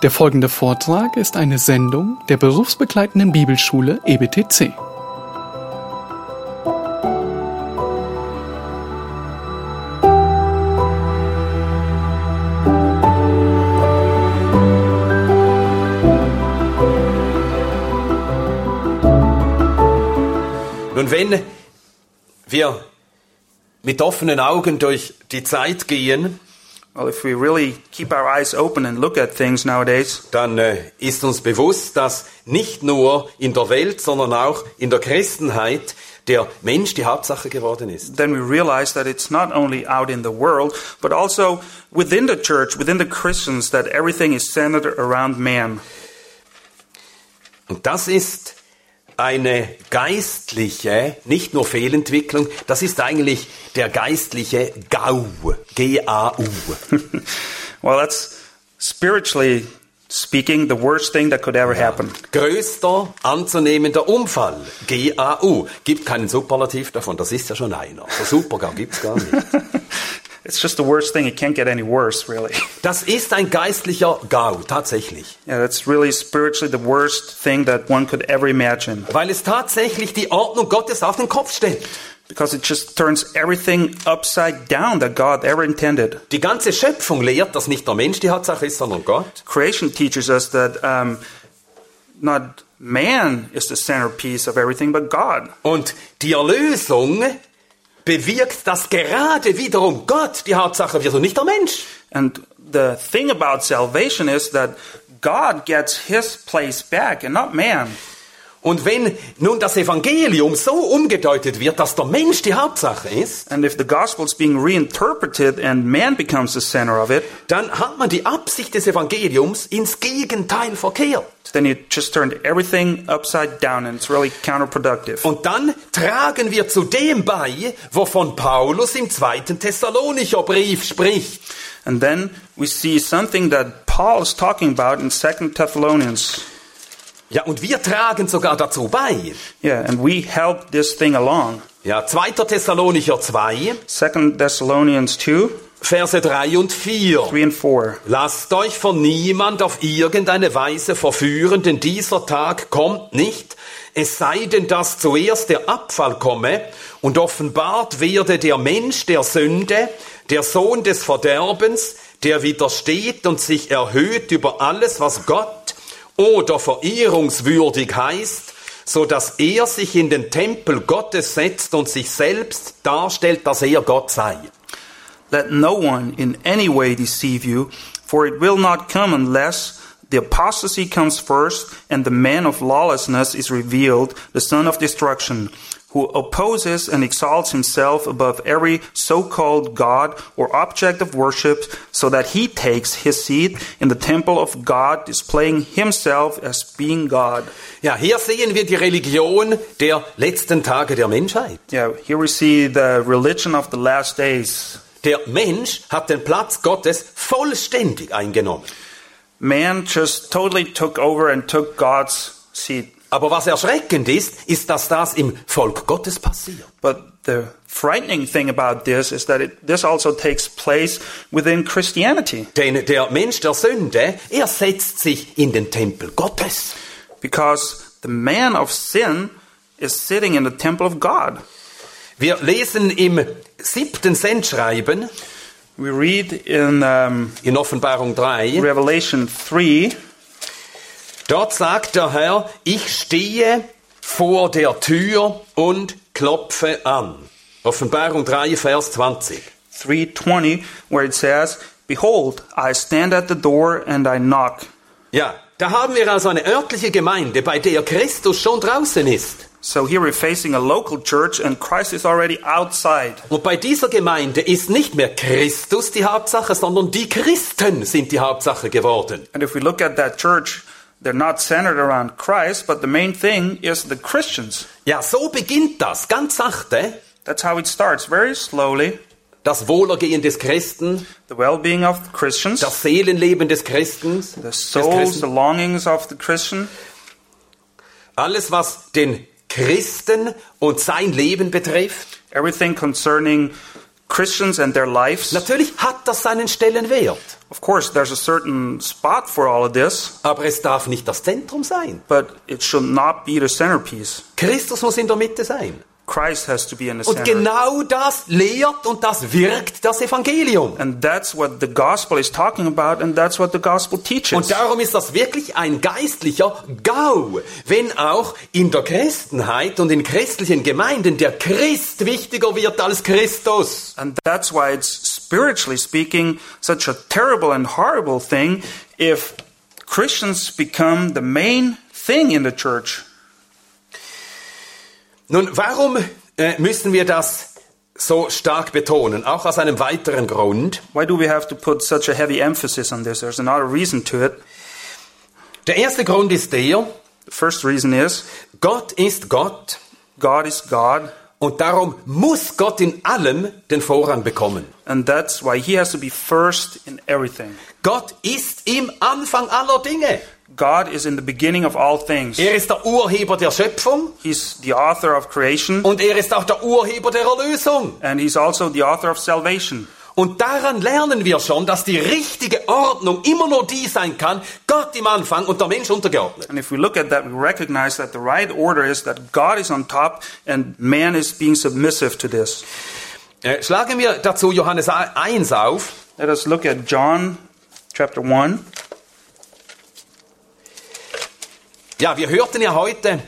Der folgende Vortrag ist eine Sendung der berufsbegleitenden Bibelschule EBTC. Nun, wenn wir mit offenen Augen durch die Zeit gehen, Well, if we really keep our eyes open and look at things nowadays, dann äh, ist uns bewusst, dass nicht nur in der Welt, sondern auch in der Christenheit der Mensch die Hauptsache geworden ist. then we realize that it's not only out in the world, but also within the church, within the Christians, that everything is centered around man. Und das ist eine geistliche, nicht nur Fehlentwicklung, das ist eigentlich der geistliche GAU, G-A-U. Well, that's spiritually speaking the worst thing that could ever happen. Größter anzunehmender Unfall, G-A-U. Gibt keinen Superlativ davon, das ist ja schon einer. So super gibt's gar nicht. It's just the worst thing. It can't get any worse, really. Das ist ein geistlicher GAU, tatsächlich. Yeah, that's really spiritually the worst thing that one could ever imagine. Weil es tatsächlich die Ordnung Gottes auf den Kopf stellt. Because it just turns everything upside down that God ever intended. Die ganze Schöpfung lehrt, dass nicht der Mensch die Hauptsache ist, sondern Gott. Creation teaches us that um, not man is the centerpiece of everything, but God. Und die Erlösung bewirkt, dass gerade wiederum Gott die Hauptsache wird und nicht der Mensch. And the thing about salvation is that God gets his place back and not man. Und wenn nun das Evangelium so umgedeutet wird, dass der Mensch die Hauptsache ist, And if the gospel is being reinterpreted and man becomes the center of it, dann hat man die Absicht des Evangeliums ins Gegenteil verkehrt. then it just turned everything upside down and it's really counterproductive. Und dann tragen wir zu dem bei, wovon Paulus im zweiten Thessalonicher Brief spricht. And then we see something that Paul is talking about in 2 Thessalonians. Ja, und wir tragen sogar dazu bei. Yeah, and we help this thing along. Ja, 2. Thessalonicher 2, 2 Thessalonians 2, Verse 3 und 4. 3 and 4. Lasst euch von niemand auf irgendeine Weise verführen, denn dieser Tag kommt nicht, es sei denn, dass zuerst der Abfall komme und offenbart werde der Mensch der Sünde, der Sohn des Verderbens, der widersteht und sich erhöht über alles, was Gott oder verehrungswürdig heißt, so dass er sich in den Tempel Gottes setzt und sich selbst darstellt, dass er Gott sei. Let no one in any way deceive you, for it will not come unless the apostasy comes first and the man of lawlessness is revealed, the son of destruction, who opposes and exalts himself above every so-called God or object of worship, so that he takes his seat in the temple of God, displaying himself as being God. Ja, hier sehen wir die Religion der letzten Tage der Menschheit. Yeah, here we see the religion of the last days. Der Mensch hat den Platz Gottes vollständig eingenommen. Man just totally took over and took God's seat. Aber was erschreckend ist, ist, dass das im Volk Gottes passiert. But the frightening thing about this is that it, this also takes place within Christianity. Denn der Mensch der Sünde, er setzt sich in den Tempel Gottes. Because the man of sin is sitting in the temple of God. Wir lesen im siebten Sendschreiben We read in um, in Offenbarung 3, Revelation 3, dort sagt der Herr, ich stehe vor der Tür und klopfe an. Offenbarung 3, Vers 20. 320, where it says, Behold, I stand at the door and I knock. Ja, da haben wir also eine örtliche Gemeinde, bei der Christus schon draußen ist. So here we're facing a local church and Christ is already outside. Und bei dieser Gemeinde ist nicht mehr Christus die Hauptsache, sondern die Christen sind die Hauptsache geworden. And if we look at that church, they're not centered around Christ, but the main thing is the Christians. Ja, so beginnt das, ganz sachte, That's how it starts, very slowly. das Wohlergehen des Christen, The well-being of the Christians, das Seelenleben des Christens, the souls, Christen. the longings of the Christian, alles was den Christen und sein Leben betrifft, everything concerning Christians and their lives. Natürlich hat das seinen Stellenwert, Of course, there's a certain spot for all of this, aber es darf nicht das Zentrum sein. but it should not be the centerpiece. Christus muss in der Mitte sein. Christ has to be in the Und genau das lehrt und das wirkt das Evangelium. And that's what the gospel is talking about, and that's what the gospel teaches. Und darum ist das wirklich ein geistlicher Gau, wenn auch in der Christenheit und in christlichen Gemeinden der Christ wichtiger wird als Christus. And that's why it's spiritually speaking such a terrible and horrible thing if Christians become the main thing in the church. Nun, warum äh, müssen wir das so stark betonen? Auch aus einem weiteren Grund. Why do we have to put such a heavy emphasis on this? There's another reason to it. Der erste Grund ist der, The first reason is Gott ist Gott God is God, und darum muss Gott in allem den Vorrang bekommen. and that's why He has to be first in everything. Gott ist im Anfang aller Dinge. God is in the beginning of all things. Er ist der Urheber der Schöpfung He's the author of creation, und er ist auch der Urheber der Erlösung. and He's also the author of salvation. Und daran lernen wir schon, dass die richtige Ordnung immer nur die sein kann, Gott im Anfang und der Mensch untergeordnet. And if we look at that, we recognize that the right order is that God is on top and man is being submissive to this. Äh, schlagen wir dazu Johannes 1 auf. Let us look at John chapter 1. Ja, wir hörten ja heute,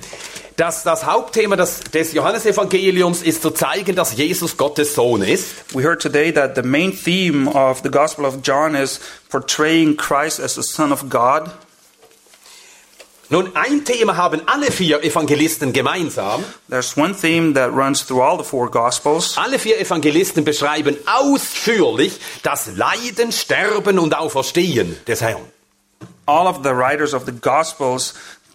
dass das Hauptthema des, des Johannesevangeliums ist zu zeigen, dass Jesus Gottes Sohn ist. We heard today that the main theme of the Gospel of John is portraying Christ as the Son of God. Nun, ein Thema haben alle vier Evangelisten gemeinsam. There's one theme that runs through all the four Gospels. Alle vier Evangelisten beschreiben ausführlich das Leiden, Sterben und Auferstehen des Herrn. All of the writers of the Gospels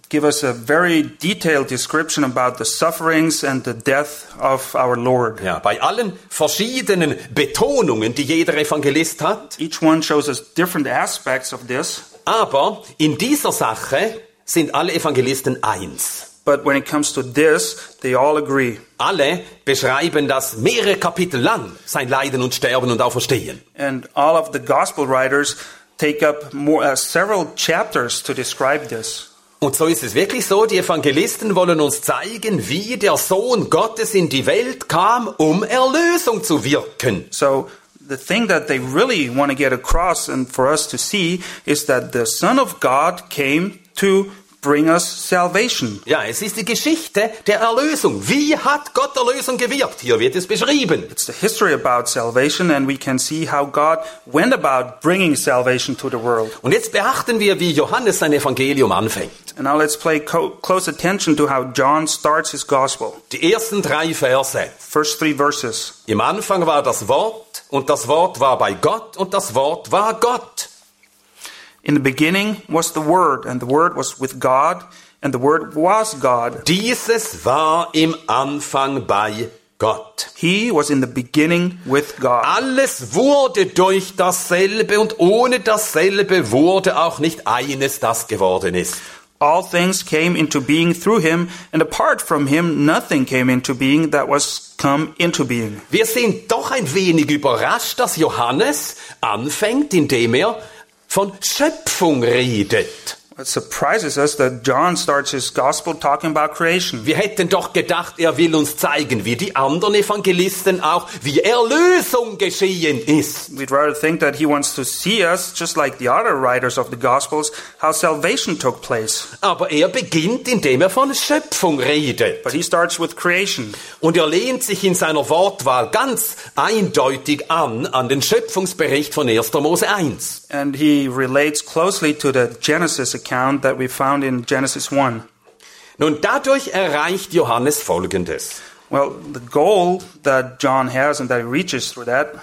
give us a very detailed description about the sufferings and the death of our Lord. Ja, bei allen verschiedenen Betonungen, die jeder Evangelist hat. Each one shows us different aspects of this. Aber in dieser Sache sind alle Evangelisten eins. But when it comes to this, they all agree. Alle beschreiben das mehrere Kapitel lang, sein Leiden und Sterben und Auferstehen. And all of the gospel writers take up more, uh, several chapters to describe this. Und so ist es wirklich so, die Evangelisten wollen uns zeigen, wie der Sohn Gottes in die Welt kam, um Erlösung zu wirken. So the thing that they really want to get across and for us to see is that the Son of God came to bring us salvation. Ja, es ist die Geschichte der Erlösung. Wie hat Gott Erlösung gewirkt? Hier wird es beschrieben. It's the history about salvation, and we can see how God went about bringing salvation to the world. Und jetzt beachten wir, wie Johannes sein Evangelium anfängt. And now let's pay close attention to how John starts his gospel. Die ersten drei Verse. First three verses. Im Anfang war das Wort und das Wort war bei Gott und das Wort war Gott. In the beginning was the Word, and the Word was with God, and the Word was God. Dieses war im Anfang bei Gott. He was in the beginning with God. Alles wurde durch dasselbe und ohne dasselbe wurde auch nicht eines, das geworden ist. All things came into being through him, and apart from him, nothing came into being that was come into being. Wir sind doch ein wenig überrascht, dass Johannes anfängt, indem er von Schöpfung redet. It surprises us that John starts his gospel talking about creation. Wir hätten doch gedacht, er will uns zeigen, wie die anderen Evangelisten auch, wie Erlösung geschehen ist. We'd rather think that he wants to see us, just like the other writers of the gospels, how salvation took place. Aber er beginnt, indem er von Schöpfung redet. But he starts with creation. Und er lehnt sich in seiner Wortwahl ganz eindeutig an, an den Schöpfungsbericht von 1. Mose 1. And he relates closely to the Genesis account that we found in Genesis 1. Nun, dadurch erreicht Johannes Folgendes. Well, the goal that John has and that he reaches through that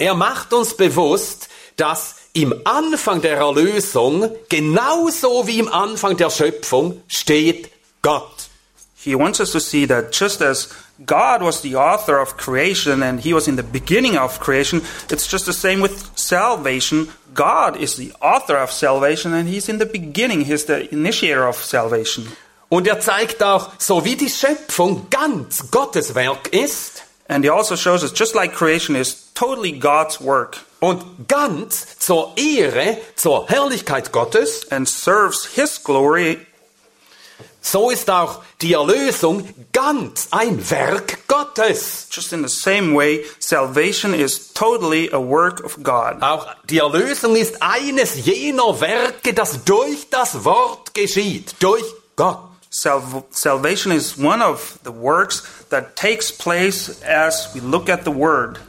Er macht uns bewusst, dass im Anfang der Erlösung, genauso wie im Anfang der Schöpfung, steht Gott. He wants us to see that just as God was the author of creation and he was in the beginning of creation, it's just the same with salvation. God is the author of salvation and he's in the beginning, he's the initiator of salvation. Und er zeigt auch, so wie die Schöpfung ganz Gottes Werk ist, And he also shows us, just like creation is totally God's work und ganz zur Ehre, zur Herrlichkeit Gottes, and serves his glory, so ist auch die Erlösung ganz ein Werk Gottes. just in the same way, salvation is totally a work of God. Auch die Erlösung ist eines jener Werke, das durch das Wort geschieht, durch Gott. Salv- salvation is one of the works that takes place as we look at the Word.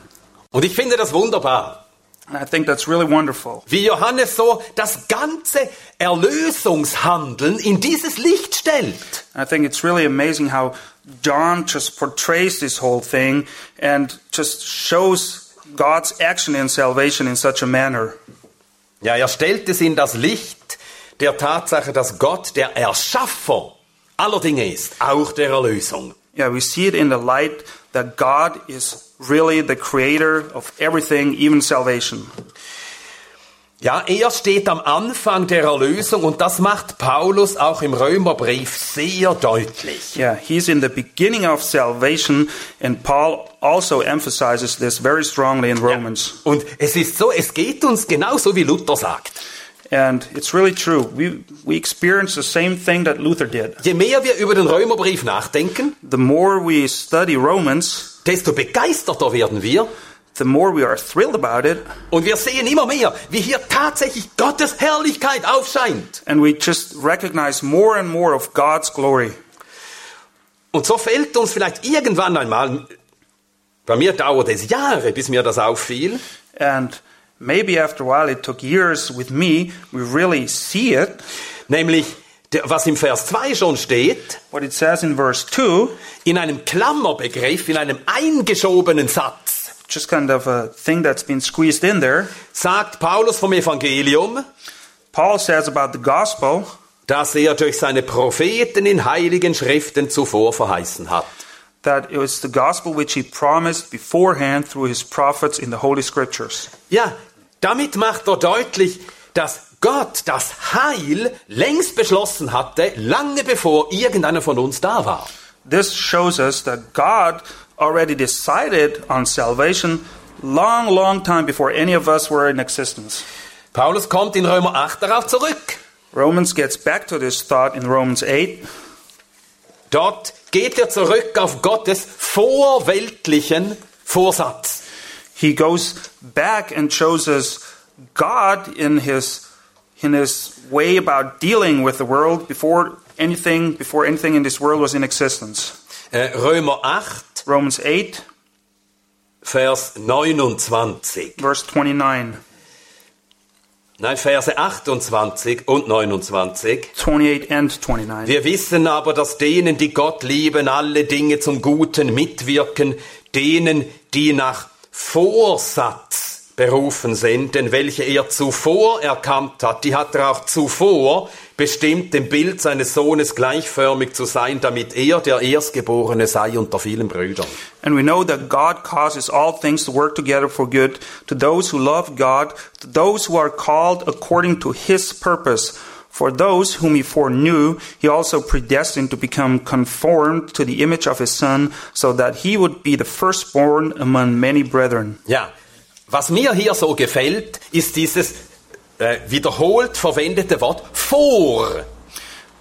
Und ich finde das wunderbar, And I think that's really wonderful. wie Johannes so das ganze Erlösungshandeln in dieses Licht stellt. I think it's really amazing how John just portrays this whole thing and just shows God's action in salvation in such a manner. Ja, er stellt es in das Licht der Tatsache, dass Gott der Erschaffer aller Dinge ist, auch der Erlösung. Yeah, we see it in the light that God is really the creator of everything, even salvation. Ja, er steht am Anfang der Erlösung und das macht Paulus auch im Römerbrief sehr deutlich. Yeah, he's in the beginning of salvation, and Paul also emphasizes this very strongly in Romans. Und es ist so, es geht uns genauso wie Luther sagt. And it's really true. We, we experience the same thing that Luther did. Je mehr wir über den Römerbrief nachdenken, The more we study Romans, desto begeisterter werden wir the more we are thrilled about it, und wir sehen immer mehr, wie hier tatsächlich Gottes Herrlichkeit aufscheint. and we just recognize more and more of God's glory. Und so fällt uns vielleicht irgendwann einmal, bei mir dauert es Jahre, bis mir das auffiel, And maybe after a while, it took years with me, we really see it. nämlich was im Vers 2 schon steht, What it says in verse 2, in einem Klammerbegriff, in einem eingeschobenen Satz, just kind of a thing that's been squeezed in there. sagt Paulus vom Evangelium, Paul says about the gospel dass er durch seine Propheten in heiligen Schriften zuvor verheißen hat. that it was the gospel which he promised beforehand through his prophets in the Holy Scriptures. Ja, damit macht er deutlich, dass Gott das Heil längst beschlossen hatte, lange bevor irgendeiner von uns da war. This shows us that God already decided on salvation long, long time before any of us were in existence. Paulus kommt in Römer 8 darauf zurück. Romans gets back to this thought in Romans 8. Dort geht er zurück auf Gottes vorweltlichen Vorsatz. He goes back and shows us God in his in his way about dealing with the world before anything before anything in this world was in existence. Äh, Römer 8, Romans 8 Vers 29. verse 29. Nein, Verse 28 und 29. 28 and 29. Wir wissen aber, dass denen, die Gott lieben, alle Dinge zum Guten mitwirken, denen, die nach Vorsatz berufen sind, denn welche er zuvor erkannt hat, die hat er auch zuvor bestimmt, dem Bild seines Sohnes gleichförmig zu sein, damit er der Erstgeborene sei unter vielen Brüdern. And we know that God causes all things to work together for good to those who love God, to those who are called according to his purpose. For those whom he foreknew, he also predestined to become conformed to the image of his son, so that he would be the firstborn among many brethren. Ja, was mir hier so gefällt, ist dieses äh, wiederholt verwendete Wort vor.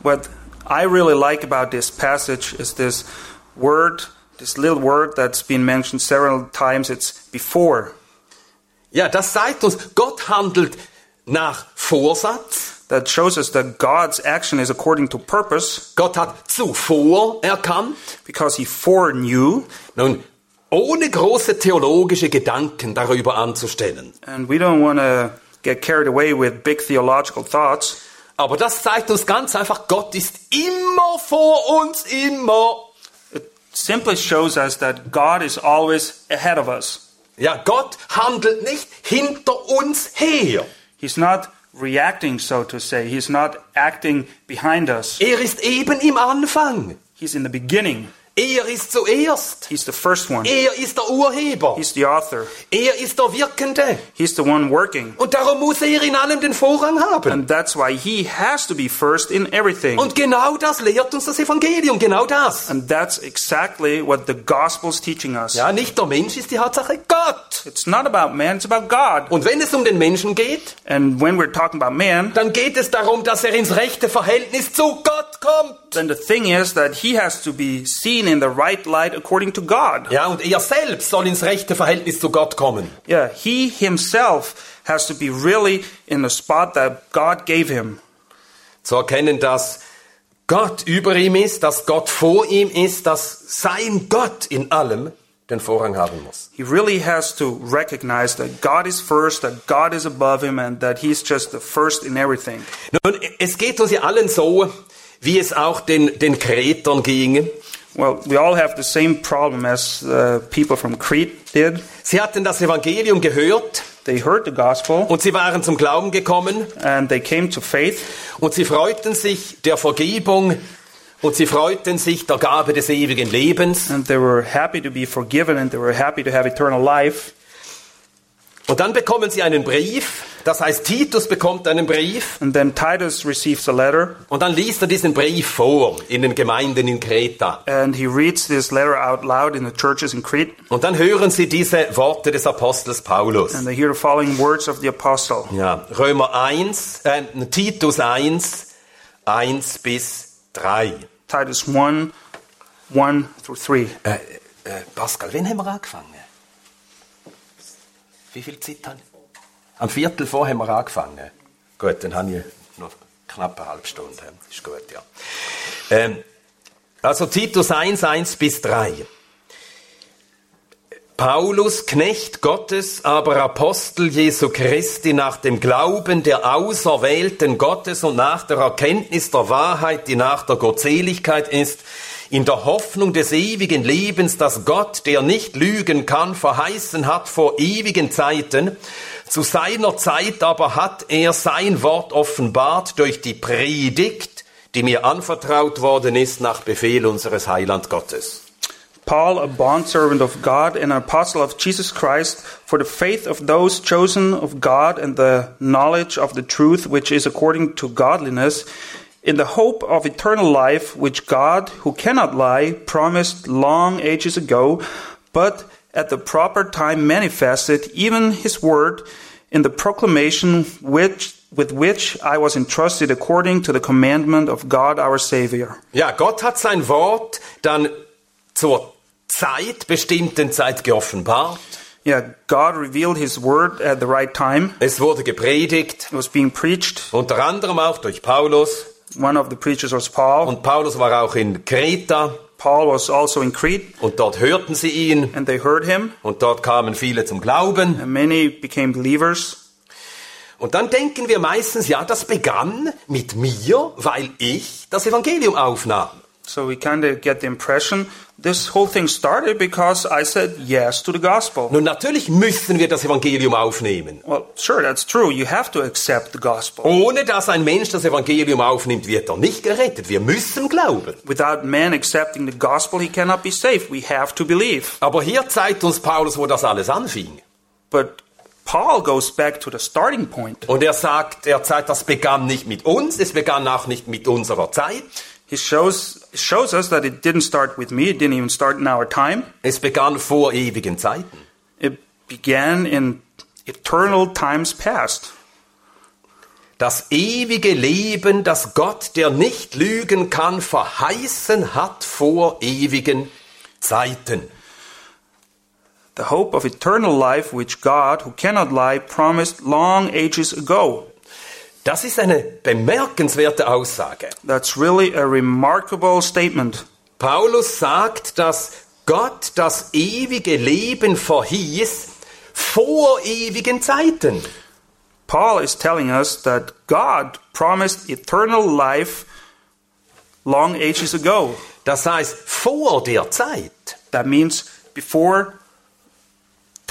What I really like about this passage is this word, this little word that's been mentioned several times. It's before. Ja, das zeigt uns, Gott handelt nach Vorsatz. That shows us that God's action is according to purpose Gott hat zuvor erkannt. because he foreknew. Nun, ohne große theologische Gedanken darüber anzustellen. And we don't want to get carried away with big theological thoughts. Aber das zeigt uns ganz einfach, Gott ist immer vor uns, immer. It simply shows us that God is always ahead of us. Ja, Gott handelt nicht hinter uns her. He's not reacting, so to say. He's not acting behind us. Er ist eben im Anfang. He's in the beginning. Er ist zuerst. He's the first one. Er ist der Urheber. He's the author. Er ist der Wirkende. He's the one working. Und darum muss er in allem den Vorrang haben. And that's why he has to be first in everything. Und genau das lehrt uns das Evangelium, genau das. And that's exactly what the gospel's teaching us. Ja, nicht der Mensch ist die Hauptsache, Gott. It's not about man, it's about God. Und wenn es um den Menschen geht, And when we're talking about man, dann geht es darum, dass er ins rechte Verhältnis zu Gott kommt. then the thing is that he has to be seen in the right light according to God. Ja, und er selbst soll ins rechte Verhältnis zu Gott kommen. Yeah, he himself has to be really in the spot that God gave him. Zu erkennen, dass Gott über ihm ist, dass Gott vor ihm ist, dass sein Gott in allem den Vorrang haben muss. He really has to recognize that God is first, that God is above him, and that he's just the first in everything. Nun, es geht uns ja allen so, wie es auch den, den Kretern ging. Well, we all have the same problem as uh, people from Crete did. Sie hatten das Evangelium gehört They heard the gospel und sie waren zum Glauben gekommen and they came to faith und sie freuten sich der Vergebung und sie freuten sich der Gabe des ewigen Lebens. and they were happy to be forgiven and they were happy to have eternal life. Und dann bekommen sie einen Brief, das heißt Titus bekommt einen Brief And then Titus receives a letter und dann liest er diesen Brief vor in den Gemeinden in Kreta. and he reads this letter out loud in the churches in Crete Und dann hören sie diese Worte des Apostels Paulus. and they hear the following words of the apostle. Ja, Römer 1, äh, Titus 1, 1 bis 3. Titus 1 1 through 3. Äh, äh, Pascal, wann haben wir angefangen? Wie viel Zeit haben wir? Am Viertel vor haben wir angefangen. Gut, dann habe ich noch knapp eine halbe Stunde. Ist gut, ja. Ähm, also Titus 1, 1 bis 3. Paulus, Knecht Gottes, aber Apostel Jesu Christi nach dem Glauben der Auserwählten Gottes und nach der Erkenntnis der Wahrheit, die nach der Gottseligkeit ist, in der Hoffnung des ewigen Lebens, das Gott, der nicht lügen kann, verheißen hat vor ewigen Zeiten. Zu seiner Zeit aber hat er sein Wort offenbart durch die Predigt, die mir anvertraut worden ist nach Befehl unseres Heiland Gottes. Paul, a bondservant of God and an apostle of Jesus Christ, for the faith of those chosen of God and the knowledge of the truth which is according to godliness, in the hope of eternal life, which God, who cannot lie, promised long ages ago, but at the proper time manifested, even his word, in the proclamation which, with which I was entrusted according to the commandment of God our Savior. Ja, Gott hat sein Wort dann zur Zeit, bestimmten Zeit geoffenbart. Yeah, God revealed His word at the right time. Es wurde gepredigt, It was being preached. unter anderem auch durch Paulus. One of the preachers was Paul. Und Paulus war auch in Kreta Paul was also in Crete, und dort hörten sie ihn and they heard him, und dort kamen viele zum Glauben. and many became believers. Und dann denken wir meistens, ja, das begann mit mir, weil ich das Evangelium aufnahm. So we kind of get the impression this whole thing started because I said yes to the gospel. Nun, natürlich müssen wir das Evangelium aufnehmen. Well, sure, that's true. You have to accept the gospel. Ohne dass ein Mensch das Evangelium aufnimmt, wird er nicht gerettet. Wir müssen glauben. Without man accepting the gospel, he cannot be saved. We have to believe. Aber hier zeigt uns Paulus, wo das alles anfing. But Paul goes back to the starting point. Und er sagt, er zeigt, das begann nicht mit uns, es begann auch nicht mit unserer Zeit, He shows shows us that it didn't start with me. It didn't even start in our time. es begann vor ewigen Zeiten. It began in eternal times past. Das ewige Leben, das Gott, der nicht lügen kann, verheißen hat vor ewigen Zeiten. The hope of eternal life, which God, who cannot lie, promised long ages ago. Das ist eine bemerkenswerte Aussage. That's really a remarkable statement. Paulus sagt, dass Gott das ewige Leben verhieß vor ewigen Zeiten. Paul is telling us that God promised eternal life long ages ago. Das heißt, vor der Zeit. That means before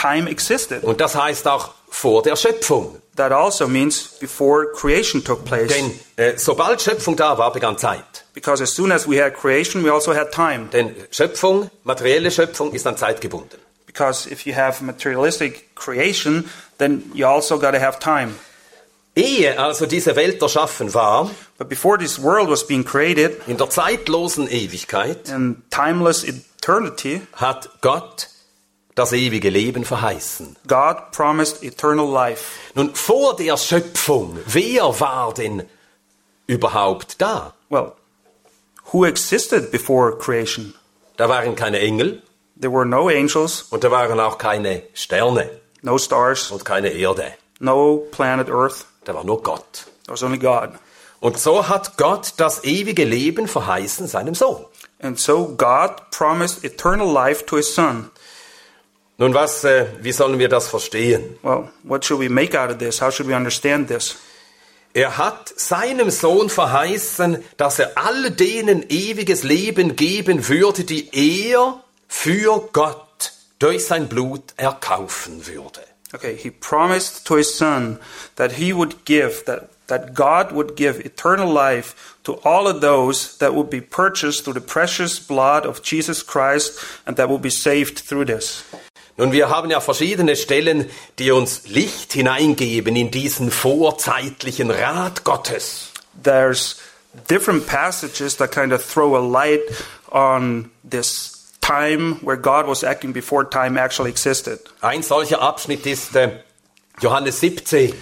time existed. Und das heißt auch vor der Schöpfung. That also means before creation took place. Denn äh, sobald Schöpfung da war, begann Zeit. Because as soon as we had creation, we also had time. Denn Schöpfung, materielle Schöpfung, ist an Zeit gebunden. Because if you have materialistic creation, then you also got to have time. Ehe also diese Welt erschaffen war, But before this world was being created, in der zeitlosen Ewigkeit, in timeless eternity, hat Gott das ewige Leben verheißen. God promised eternal life. Nun, vor der Schöpfung, wer war denn überhaupt da? Well, who existed before creation? Da waren keine Engel There were no angels, und da waren auch keine Sterne no stars, und keine Erde. no planet Earth. Da war nur Gott. There was only God. Und so hat Gott das ewige Leben verheißen seinem Sohn. And so God promised eternal life to his son. Nun, was, äh, wie sollen wir das verstehen? Well, what should we make out of this? How should we understand this? Er hat seinem Sohn verheißen, dass er all denen ewiges Leben geben würde, die er für Gott durch sein Blut erkaufen würde. Okay, he promised to his son that he would give, that, that God would give eternal life to all of those that would be purchased through the precious blood of Jesus Christ and that will be saved through this. Nun, wir haben ja verschiedene Stellen, die uns Licht hineingeben in diesen vorzeitlichen Rat Gottes. There's different passages that kind of throw a light on this time where God was acting before time actually existed. Ein solcher Abschnitt ist äh, Johannes 17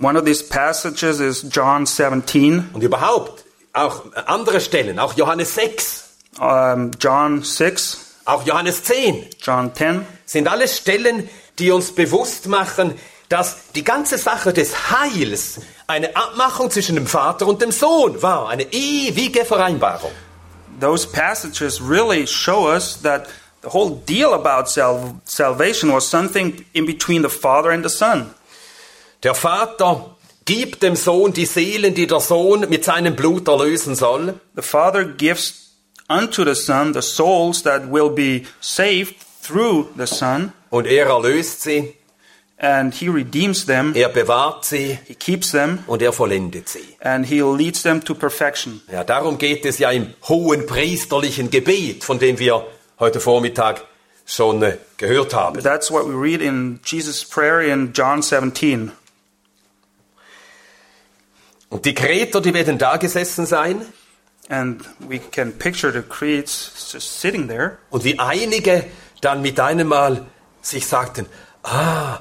One of these passages is John 17, und überhaupt auch andere Stellen, auch Johannes 6, um, John 6, auch Johannes 10. John 10. sind alles Stellen, die uns bewusst machen, dass die ganze Sache des Heils eine Abmachung zwischen dem Vater und dem Sohn war, eine ewige Vereinbarung. those passages really show us that the whole deal about sal- salvation was something in between the Father and the Son. Der Vater gibt dem Sohn die Seelen, die der Sohn mit seinem Blut erlösen soll. The Father gives unto the Son the souls that will be saved through the Son, Und er erlöst sie, and He redeems them, er bewahrt sie He keeps them, und er vollendet sie. and He leads them to perfection. Ja, darum geht es ja im hohen priesterlichen Gebet, von dem wir heute Vormittag schon äh, gehört haben. That's what we read in Jesus' prayer in John 17. Und die Kreter, die werden da gesessen sein And we can picture the creeds just sitting there. Und wie einige dann mit einem Mal sich sagten, ah,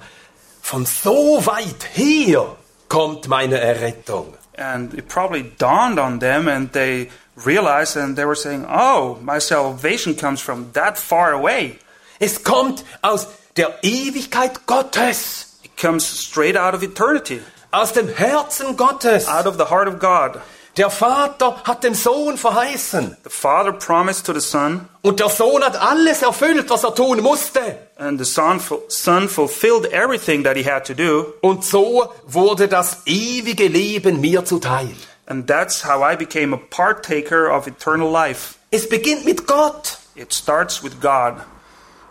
von so weit her kommt meine Errettung. And it probably dawned on them, and they realized, and they were saying, Oh, my salvation comes from that far away. Es kommt aus der Ewigkeit Gottes, It comes straight out of eternity, aus dem Herzen Gottes. out of the heart of God. Der Vater hat dem Sohn verheißen The Father promised to the Son, und der Sohn hat alles erfüllt, was er tun musste. and the Son, son fulfilled everything that he had to do. Und so wurde das ewige Leben mir zuteil. And that's how I became a partaker of eternal life. Es beginnt mit Gott. It starts with God.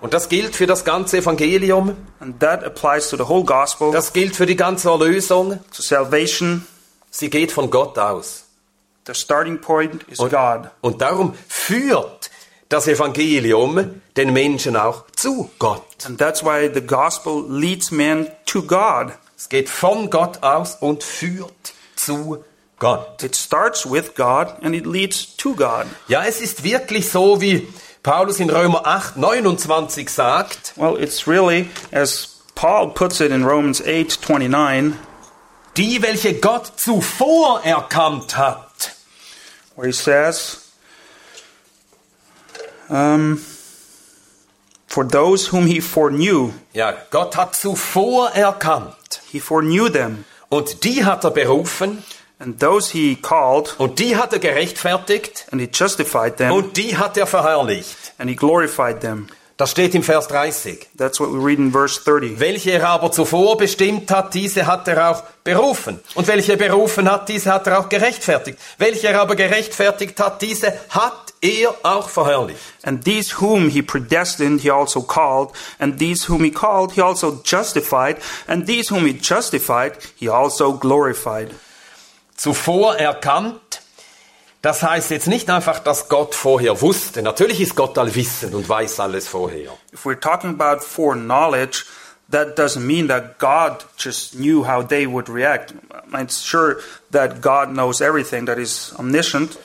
Und das gilt für das ganze Evangelium, And that applies to the whole gospel, das gilt für die ganze Erlösung. to salvation. Sie geht von Gott aus. The starting point is Und, God. und darum führt das Evangelium den Menschen auch zu Gott. And that's why the gospel leads men to God. Es geht von Gott aus und führt zu Gott. It starts with God and it leads to God. Ja, es ist wirklich so, wie Paulus in Römer 8, 29 sagt, Well, it's really, as Paul puts it in Romans 8 29, die, welche Gott zuvor erkannt hat, where he says, um, For those whom he foreknew, ja, Gott hat zuvor erkannt he foreknew them. und die hat er berufen And those he called, und die hat er gerechtfertigt and he justified them, und die hat er verherrlicht. and he glorified them. Das steht im Vers 30. That's what we read in verse 30. Welche er aber zuvor bestimmt hat, diese hat er auch berufen. Und welche er berufen hat, diese hat er auch gerechtfertigt. Welche er aber gerechtfertigt hat, diese hat er auch verherrlicht. And these whom he predestined, he also called. And these whom he called, he also justified. And these whom he justified, he also glorified. Zuvor erkannt, das heißt jetzt nicht einfach, dass Gott vorher wusste. Natürlich ist Gott allwissend und weiß alles vorher. If we're talking about foreknowledge, that doesn't mean that God just knew how they would react. It's sure that God knows everything, that is omniscient.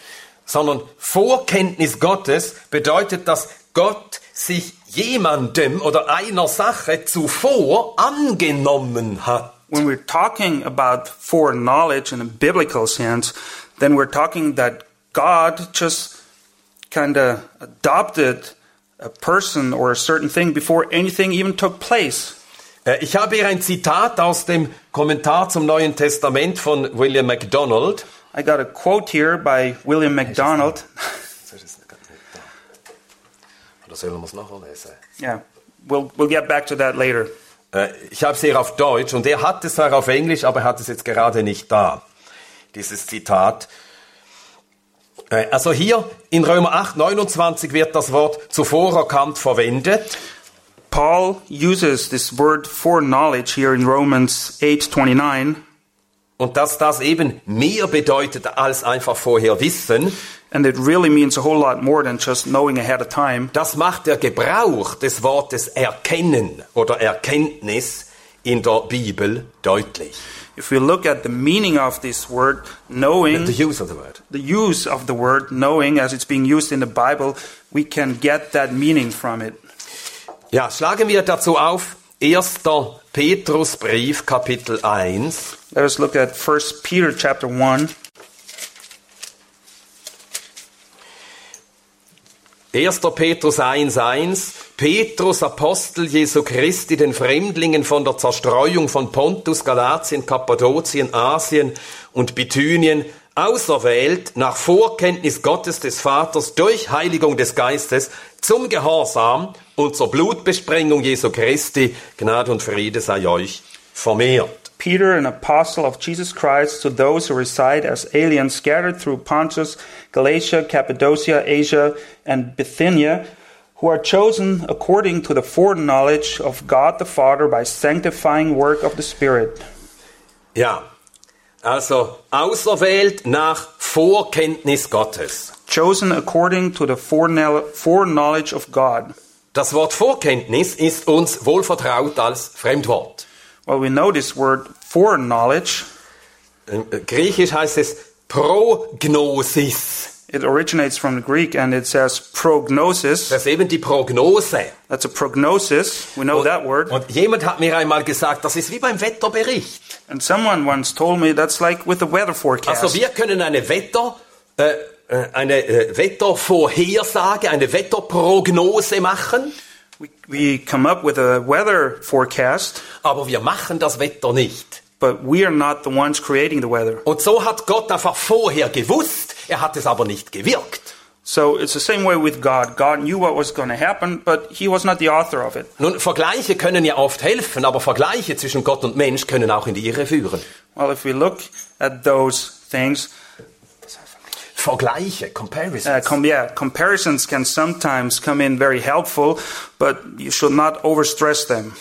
Sondern Vorkenntnis Gottes bedeutet, dass Gott sich jemandem oder einer Sache zuvor angenommen hat. When we're talking about foreknowledge in a biblical sense, then we're talking that God just kind of adopted a person or a certain thing before anything even took place. Äh, Ich habe hier ein Zitat aus dem Kommentar zum Neuen Testament von William MacDonald. I got a quote here by William MacDonald. Oder sollen wir es nachher lesen? Yeah, we'll, we'll get back to that later. Äh, Ich habe es hier auf Deutsch und er hat es zwar auf Englisch, aber er hat es jetzt gerade nicht da, dieses Zitat. Äh, Also hier in Römer 8, 29 wird das Wort zuvor erkannt verwendet. Paul uses this word foreknowledge here in Romans 8:29, Und dass das eben mehr bedeutet als einfach vorher wissen, and it really means a whole lot more than just knowing ahead of time. das macht der Gebrauch des Wortes erkennen oder Erkenntnis in der Bibel deutlich. If we look at the meaning of this word knowing, The use of the word. the use of the word knowing as it's being used in the Bible, we can get that meaning from it. Ja, schlagen wir dazu auf 1. Petrusbrief, Kapitel 1. Let us look at 1 Peter chapter 1. 1. Petrus 1,1 Petrus, Apostel Jesu Christi, den Fremdlingen von der Zerstreuung von Pontus, Galatien, Kappadokien, Asien und Bithynien, auserwählt nach Vorkenntnis Gottes des Vaters durch Heiligung des Geistes zum Gehorsam und zur Blutbesprengung Jesu Christi, Gnade und Friede sei euch vermehrt. Peter, an apostle of Jesus Christ, to those who reside as aliens scattered through Pontus, Galatia, Cappadocia, Asia, and Bithynia, who are chosen according to the foreknowledge of God the Father by sanctifying work of the Spirit. Ja, also auserwählt nach Vorkenntnis Gottes. Chosen according to the foreknowledge of God. Das Wort Vorkenntnis ist uns wohl vertraut als Fremdwort. Well, we know this word foreknowledge. Im äh, Griechisch heißt es Prognosis. It originates from the Greek and it says prognosis. Das ist eben die Prognose. That's a prognosis. We know that word. Und jemand hat mir einmal gesagt, das ist wie beim Wetterbericht. And someone once told me that's like with the weather forecast. Also wir können eine Wetter, äh, äh, eine äh, Wettervorhersage, eine Wetterprognose machen, We, we come up with a weather forecast, aber wir machen das Wetter nicht. but we are not the ones creating the weather. Und so hat Gott einfach vorher gewusst, er hat es aber nicht gewirkt. So it's the same way with God. God knew what was going to happen, but he was not the author of it. Nun, Vergleiche können ja oft helfen, aber Vergleiche zwischen Gott und Mensch können auch in die Irre führen. Well, if we look at those things, Vergleiche, Comparisons. uh, com- yeah, comparisons can sometimes come in very helpful, but you should not overstress them.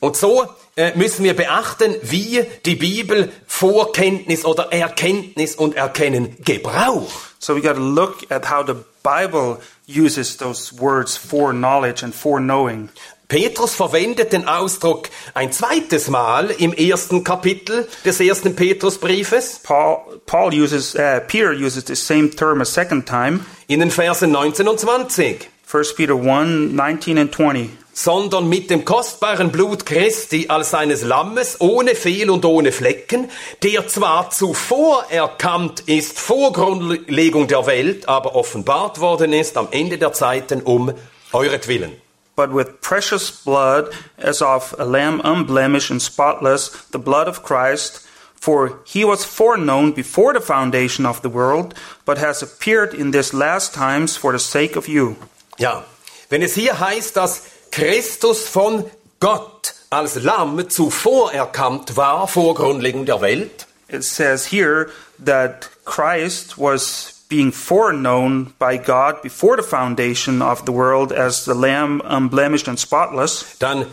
Und so äh, müssen wir beachten, wie die Bibel Vorkenntnis oder Erkenntnis und Erkennen gebraucht. So we got to look at how the Bible uses those words for knowledge and for knowing. Petrus verwendet den Ausdruck ein zweites Mal im ersten Kapitel des ersten Petrusbriefes Paul, Paul uses, uh, Peter uses the same term a second time. in den Versen 19 und 20. 1 Peter 1, 19 and 20. sondern mit dem kostbaren Blut Christi als seines Lammes, ohne Fehl und ohne Flecken, der zwar zuvor erkannt ist vor Grundlegung der Welt, aber offenbart worden ist am Ende der Zeiten um euretwillen. But with precious blood, as of a lamb unblemished and spotless, the blood of Christ, for he was foreknown before the foundation of the world, but has appeared in these last times for the sake of you. Ja, Wenn es hier heißt, dass Christus von Gott als Lamm zuvor erkannt war vor Grundlegung der Welt, It says here that Christ was being foreknown by God before the foundation of the world as the Lamb unblemished and spotless. dann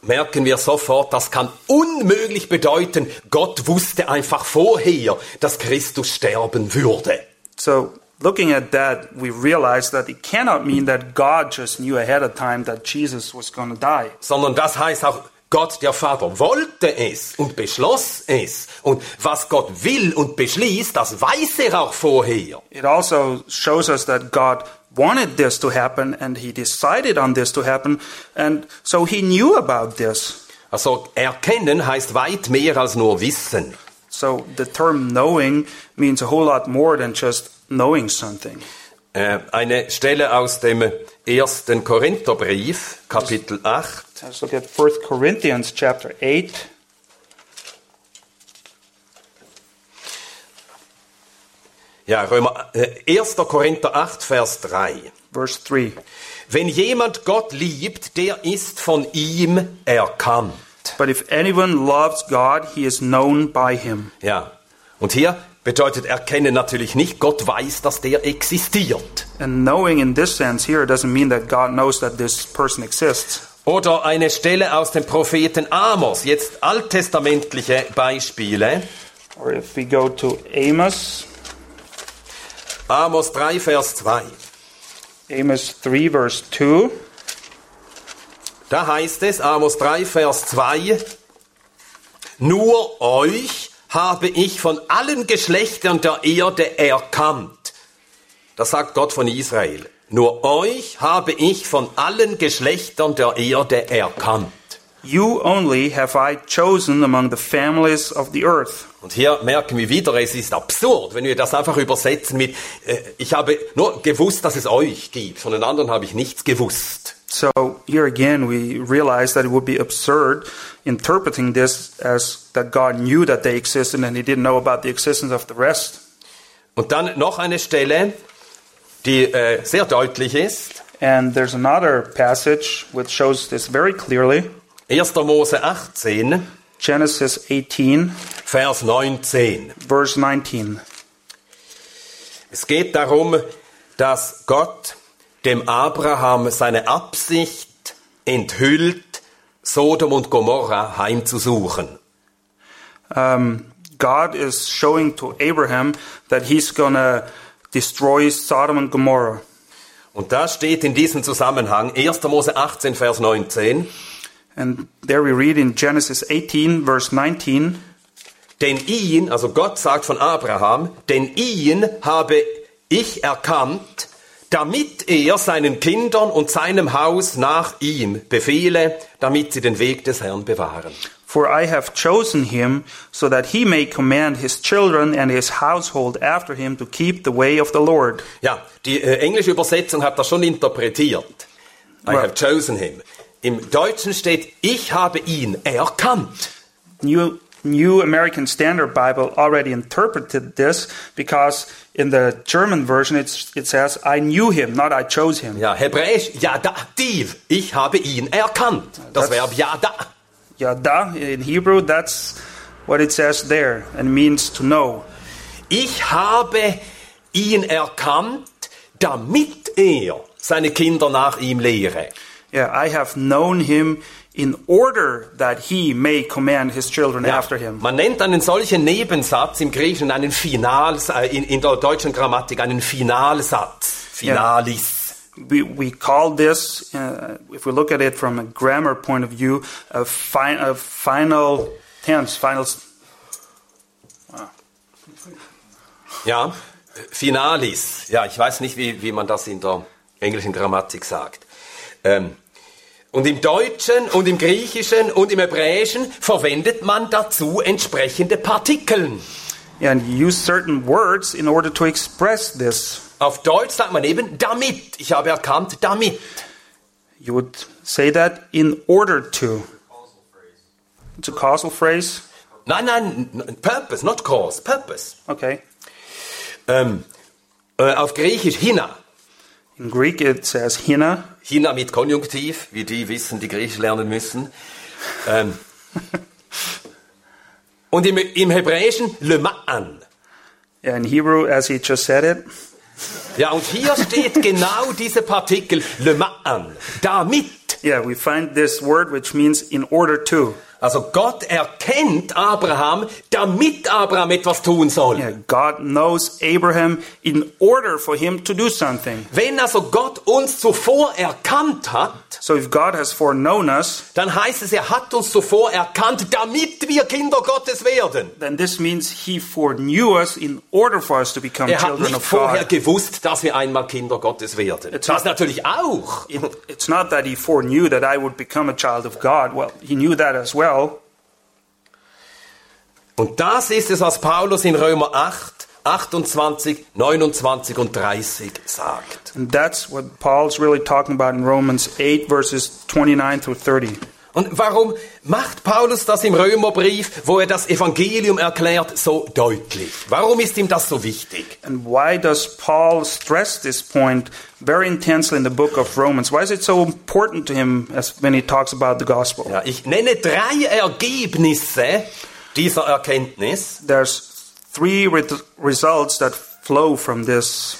merken wir sofort, das kann unmöglich bedeuten, Gott wusste einfach vorher, dass Christus sterben würde. So, looking at that, we realize that it cannot mean that God just knew ahead of time that Jesus was going to die. sondern das heißt auch, Gott der Vater wollte es und beschloss es. Und was Gott will und beschließt, das weiß er auch vorher. It also shows us that God wanted this to happen and he decided on this to happen, and so he knew about this. Also erkennen heißt weit mehr als nur wissen. So the term knowing means a whole lot more than just knowing something. Äh, eine Stelle aus dem ersten Korintherbrief, Kapitel 8. Let's look at 1 Corinthians chapter 8. Ja, Römer, äh, 1. Korinther 8, Vers 3. Verse 3. Wenn jemand Gott liebt, der ist von ihm erkannt. But if anyone loves God, he is known by him. Ja, und hier bedeutet erkennen natürlich nicht, Gott weiß, dass der existiert. And knowing in this sense here doesn't mean that God knows that this person exists. Oder eine Stelle aus dem Propheten Amos, jetzt alttestamentliche Beispiele. Or if we go to Amos, Amos 3, Vers 2. Amos 3, verse 2. Da heißt es, Amos 3, Vers 2, Nur euch habe ich von allen Geschlechtern der Erde erkannt. Das sagt Gott von Israel. Nur euch habe ich von allen Geschlechtern der Erde erkannt. You only have I chosen among the families of the earth. Und hier merken wir wieder, es ist absurd, wenn wir das einfach übersetzen mit, äh, ich habe nur gewusst, dass es euch gibt, von den anderen habe ich nichts gewusst. So here again, we realize that it would be absurd interpreting this as that God knew that they existed and he didn't know about the existence of the rest. Und dann noch eine Stelle, die äh, sehr deutlich ist. And there's another passage which shows this very clearly. 1. Mose 18, Genesis 18, Vers 19. verse 19. Es geht darum, dass Gott dem Abraham seine Absicht enthüllt, Sodom und Gomorra heimzusuchen. Um, God is showing to Abraham that he's to destroy Sodom and Gomorrah. Und da steht in diesem Zusammenhang 1. Mose 18, Vers 19, And there we read in Genesis 18, verse 19. denn ihn, also Gott sagt von Abraham, denn ihn habe ich erkannt, damit er seinen Kindern und seinem Haus nach ihm befehle, damit sie den Weg des Herrn bewahren. For I have chosen him so that he may command his children and his household after him to keep the way of the Lord. Ja, die äh, englische Übersetzung hat das schon interpretiert. I Ja. have chosen him. Im Deutschen steht, ich habe ihn erkannt. New New American Standard Bible already interpreted this because in the German version it's, it says, I knew him, not I chose him. Ja, hebräisch, Yadativ. Ich habe ihn erkannt. Das Das- Verb Yada. Yada, in Hebrew, that's what it says there, and means to know. Ich habe ihn erkannt, damit er seine Kinder nach ihm lehre. Yeah, I have known him in order that he may command his children Ja, after him. man nennt einen solchen Nebensatz im Griechischen einen Finals, äh, in, in der deutschen Grammatik einen Finalsatz. Finalis. We, we call this, uh, if we look at it from a grammar point of view, a, fi- a final tense, final. Ja, Finalis. Ja, ich weiß nicht, wie, wie man das in der englischen Grammatik sagt. Ähm, und im Deutschen und im Griechischen und im Hebräischen verwendet man dazu entsprechende Partikeln. And you use certain words in order to express this. Auf Deutsch sagt man eben damit. Ich habe erkannt, damit. You would say that in order to. It's a causal phrase. Nein, nein, purpose, not cause, purpose. Okay. Ähm, äh, auf Griechisch hina. In Greek it says hina. Hina mit Konjunktiv, wie die wissen, die Griechisch lernen müssen. Ähm, und im, im Hebräischen le ma'an. Yeah, in Hebrew, as he just said it, Ja, und hier steht genau diese Partikel le ma'an. Damit. yeah, we find this word which means in order to. Also Gott erkennt Abraham, damit Abraham etwas tun soll. Yeah, God knows Abraham in order for him to do something. Wenn also Gott uns zuvor erkannt hat, So if God has foreknown us, dann heißt es, er hat uns zuvor erkannt, damit wir Kinder Gottes werden. then this means he foreknew us in order for us to become Er hat children of vorher God. gewusst, dass wir einmal Kinder Gottes werden. It's Das not- natürlich auch. It- it's not that he foreknew that I would become a child of God. Well, he knew that as well. Und das ist es, was Paulus in Römer 8, 28, 29 und 30 sagt. And that's what Paul's really talking about in Romans 8, verses 29 through 30. Und warum macht Paulus das im Römerbrief, wo er das Evangelium erklärt, so deutlich? Warum ist ihm das so wichtig? And why does Paul stress this point very intensely in the book of Romans? Why is it so important to him as when he talks about the gospel? Ja, ich nenne drei Ergebnisse dieser Erkenntnis. There's three re- results that flow from this.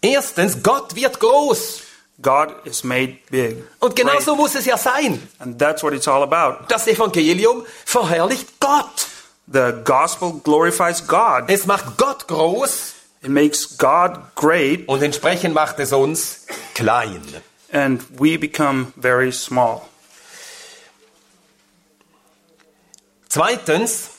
Erstens, Gott wird groß. God is made big. Und genau Great. so muss es ja sein. And that's what it's all about. Das Evangelium verherrlicht Gott. The gospel glorifies God. Es macht Gott groß It makes God great, und entsprechend macht es uns klein. and we become very small. Zweitens,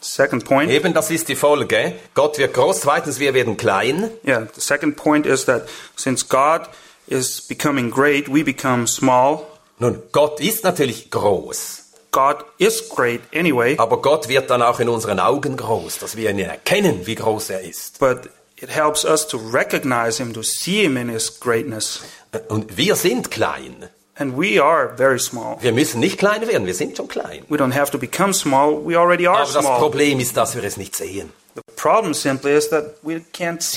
Second point. eben das ist die Folge, Gott wird groß. Zweitens, wir werden klein. Yeah, the second point is that since God is becoming great, we become small. Nun, Gott ist natürlich groß, God is great anyway, aber Gott wird dann auch in unseren Augen groß, dass wir ihn erkennen, wie groß er ist. but it helps us to recognize Him, to see Him in His greatness. Und wir sind klein. And we are very small. Wir müssen nicht klein werden, wir sind schon klein. We don't have to become small, we already are Aber das small. Problem ist, dass wir es nicht sehen.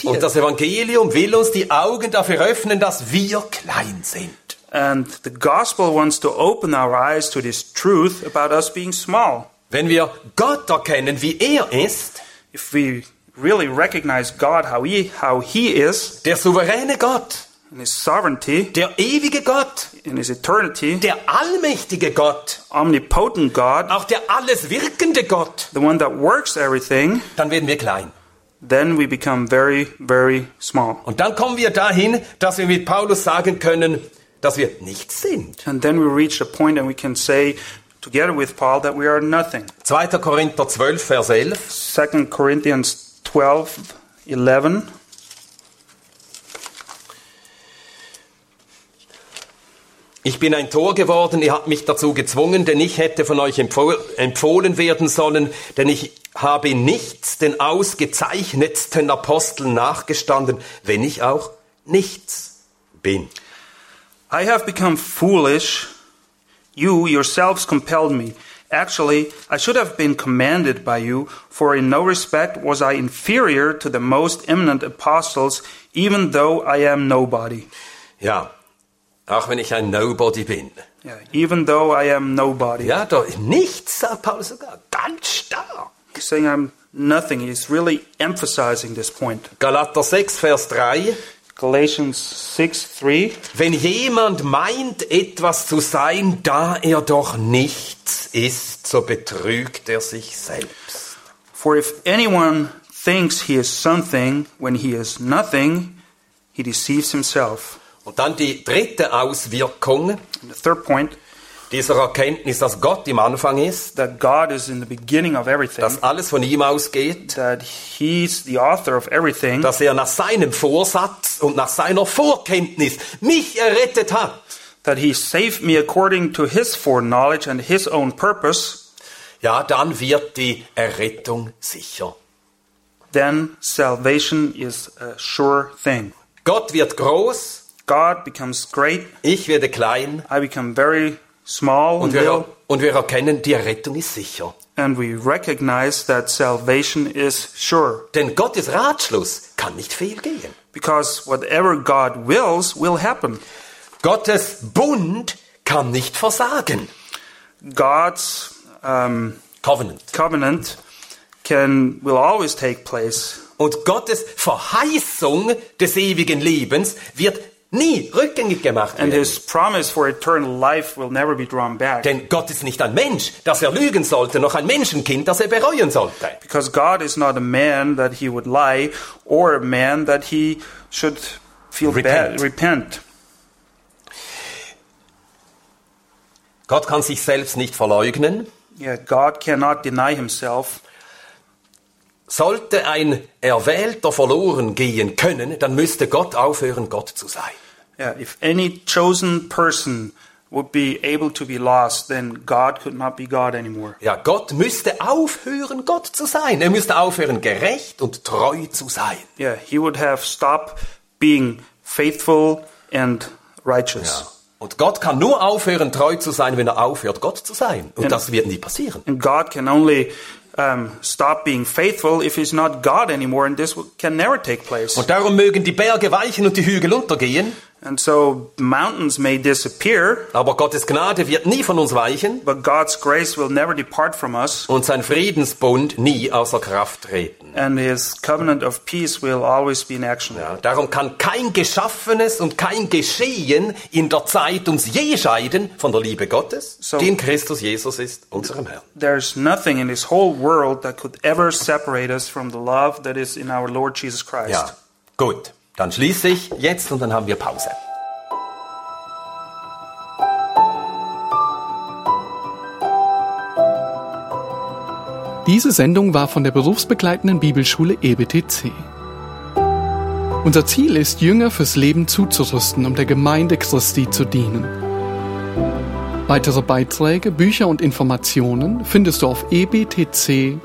Und das Evangelium will uns die Augen dafür öffnen, dass wir klein sind. And the gospel wants to open our eyes to this truth about us being small. Wenn wir Gott erkennen, wie er ist, If we really recognize God how He how He is der souveräne Gott, in His sovereignty, der ewige Gott, in His eternity, der allmächtige Gott, omnipotent God, auch der alles wirkende Gott, the one that works everything, dann werden wir klein. then we become very, very small. Und dann kommen wir dahin, dass wir mit Paulus sagen können, dass wir nichts sind. And then we reach a point and we can say, together with Paul, that we are nothing. 2. Korinther 12, Vers 11. 2 Corinthians 12, 11. Ich bin ein Tor geworden, ihr habt mich dazu gezwungen, denn ich hätte von euch empfoh- empfohlen werden sollen, denn ich habe nichts den ausgezeichnetsten Aposteln nachgestanden, wenn ich auch nichts bin. I have become foolish. You yourselves compelled me. Actually, I should have been commanded by you, for in no respect was I inferior to the most eminent apostles, even though I am nobody. Ja, auch wenn ich ein Nobody bin. Yeah, even though I am nobody. Ja, doch nichts, sagt Paulus sogar, ganz stark. He's saying I'm nothing. He's really emphasizing this point. Galater 6, Vers 3. Galatians 6 3. Wenn jemand meint, etwas zu sein, da er doch nichts ist, so betrügt er sich selbst. For if anyone thinks he is something when he is nothing, he deceives himself. Und dann die dritte Auswirkung And the third point, dieser Erkenntnis, dass Gott im Anfang ist, that God is in the beginning of everything, dass alles von ihm ausgeht, that he's the author of everything, dass er nach seinem Vorsatz und nach seiner Vorkenntnis mich errettet hat. that he saved me according to his foreknowledge and his own purpose, Ja, dann wird die Errettung sicher. then salvation is a sure thing. Gott wird groß, God becomes great, ich werde klein I become very small und and wir, und wir erkennen, die Errettung ist sicher. and we recognize that salvation is sure. Denn Gottes Ratschluss kann nicht fehlgehen. Because whatever God wills will happen. Gottes Bund kann nicht versagen. God's um, Covenant. covenant can will always take place. Und Gottes Verheißung des ewigen Lebens wird nie rückgängig gemacht And werden. his promise for eternal life will never be drawn back. Denn Gott ist nicht ein Mensch, dass er lügen sollte, noch ein Menschenkind, das er bereuen sollte. Because God is not a man that he would lie, or a man that he should feel Repent. bad, repent. Gott kann sich selbst nicht verleugnen. Yeah, God cannot deny himself. Sollte ein Erwählter verloren gehen können, dann müsste Gott aufhören, Gott zu sein. Yeah, if any chosen person would be able to be lost, then God could not be God anymore. Ja, Gott müsste aufhören, Gott zu sein. Er müsste aufhören, gerecht und treu zu sein. Yeah, he would have stopped being faithful and righteous. Und Gott kann nur aufhören, treu zu sein, wenn er aufhört, Gott zu sein. Und Ja. das wird nie passieren. And God can only um, stop being faithful if he's not God anymore, and this can never take place. Und darum mögen die Berge weichen und die Hügel untergehen, And so mountains may disappear, aber Gottes Gnade wird nie von uns weichen but God's grace will never depart from us, und sein Friedensbund nie außer Kraft treten. and his covenant of peace will always be in action. Ja, darum kann kein Geschaffenes und kein Geschehen in der Zeit uns je scheiden von der Liebe Gottes, So- die in Christus Jesus ist, unserem Herrn. There's nothing in this whole world that could ever separate us from the love that is in our Lord Jesus Christ. Ja, gut. Dann schließe ich jetzt und dann haben wir Pause. Diese Sendung war von der berufsbegleitenden Bibelschule EBTC. Unser Ziel ist, Jünger fürs Leben zuzurüsten, um der Gemeinde Christi zu dienen. Weitere Beiträge, Bücher und Informationen findest du auf ebtc.org.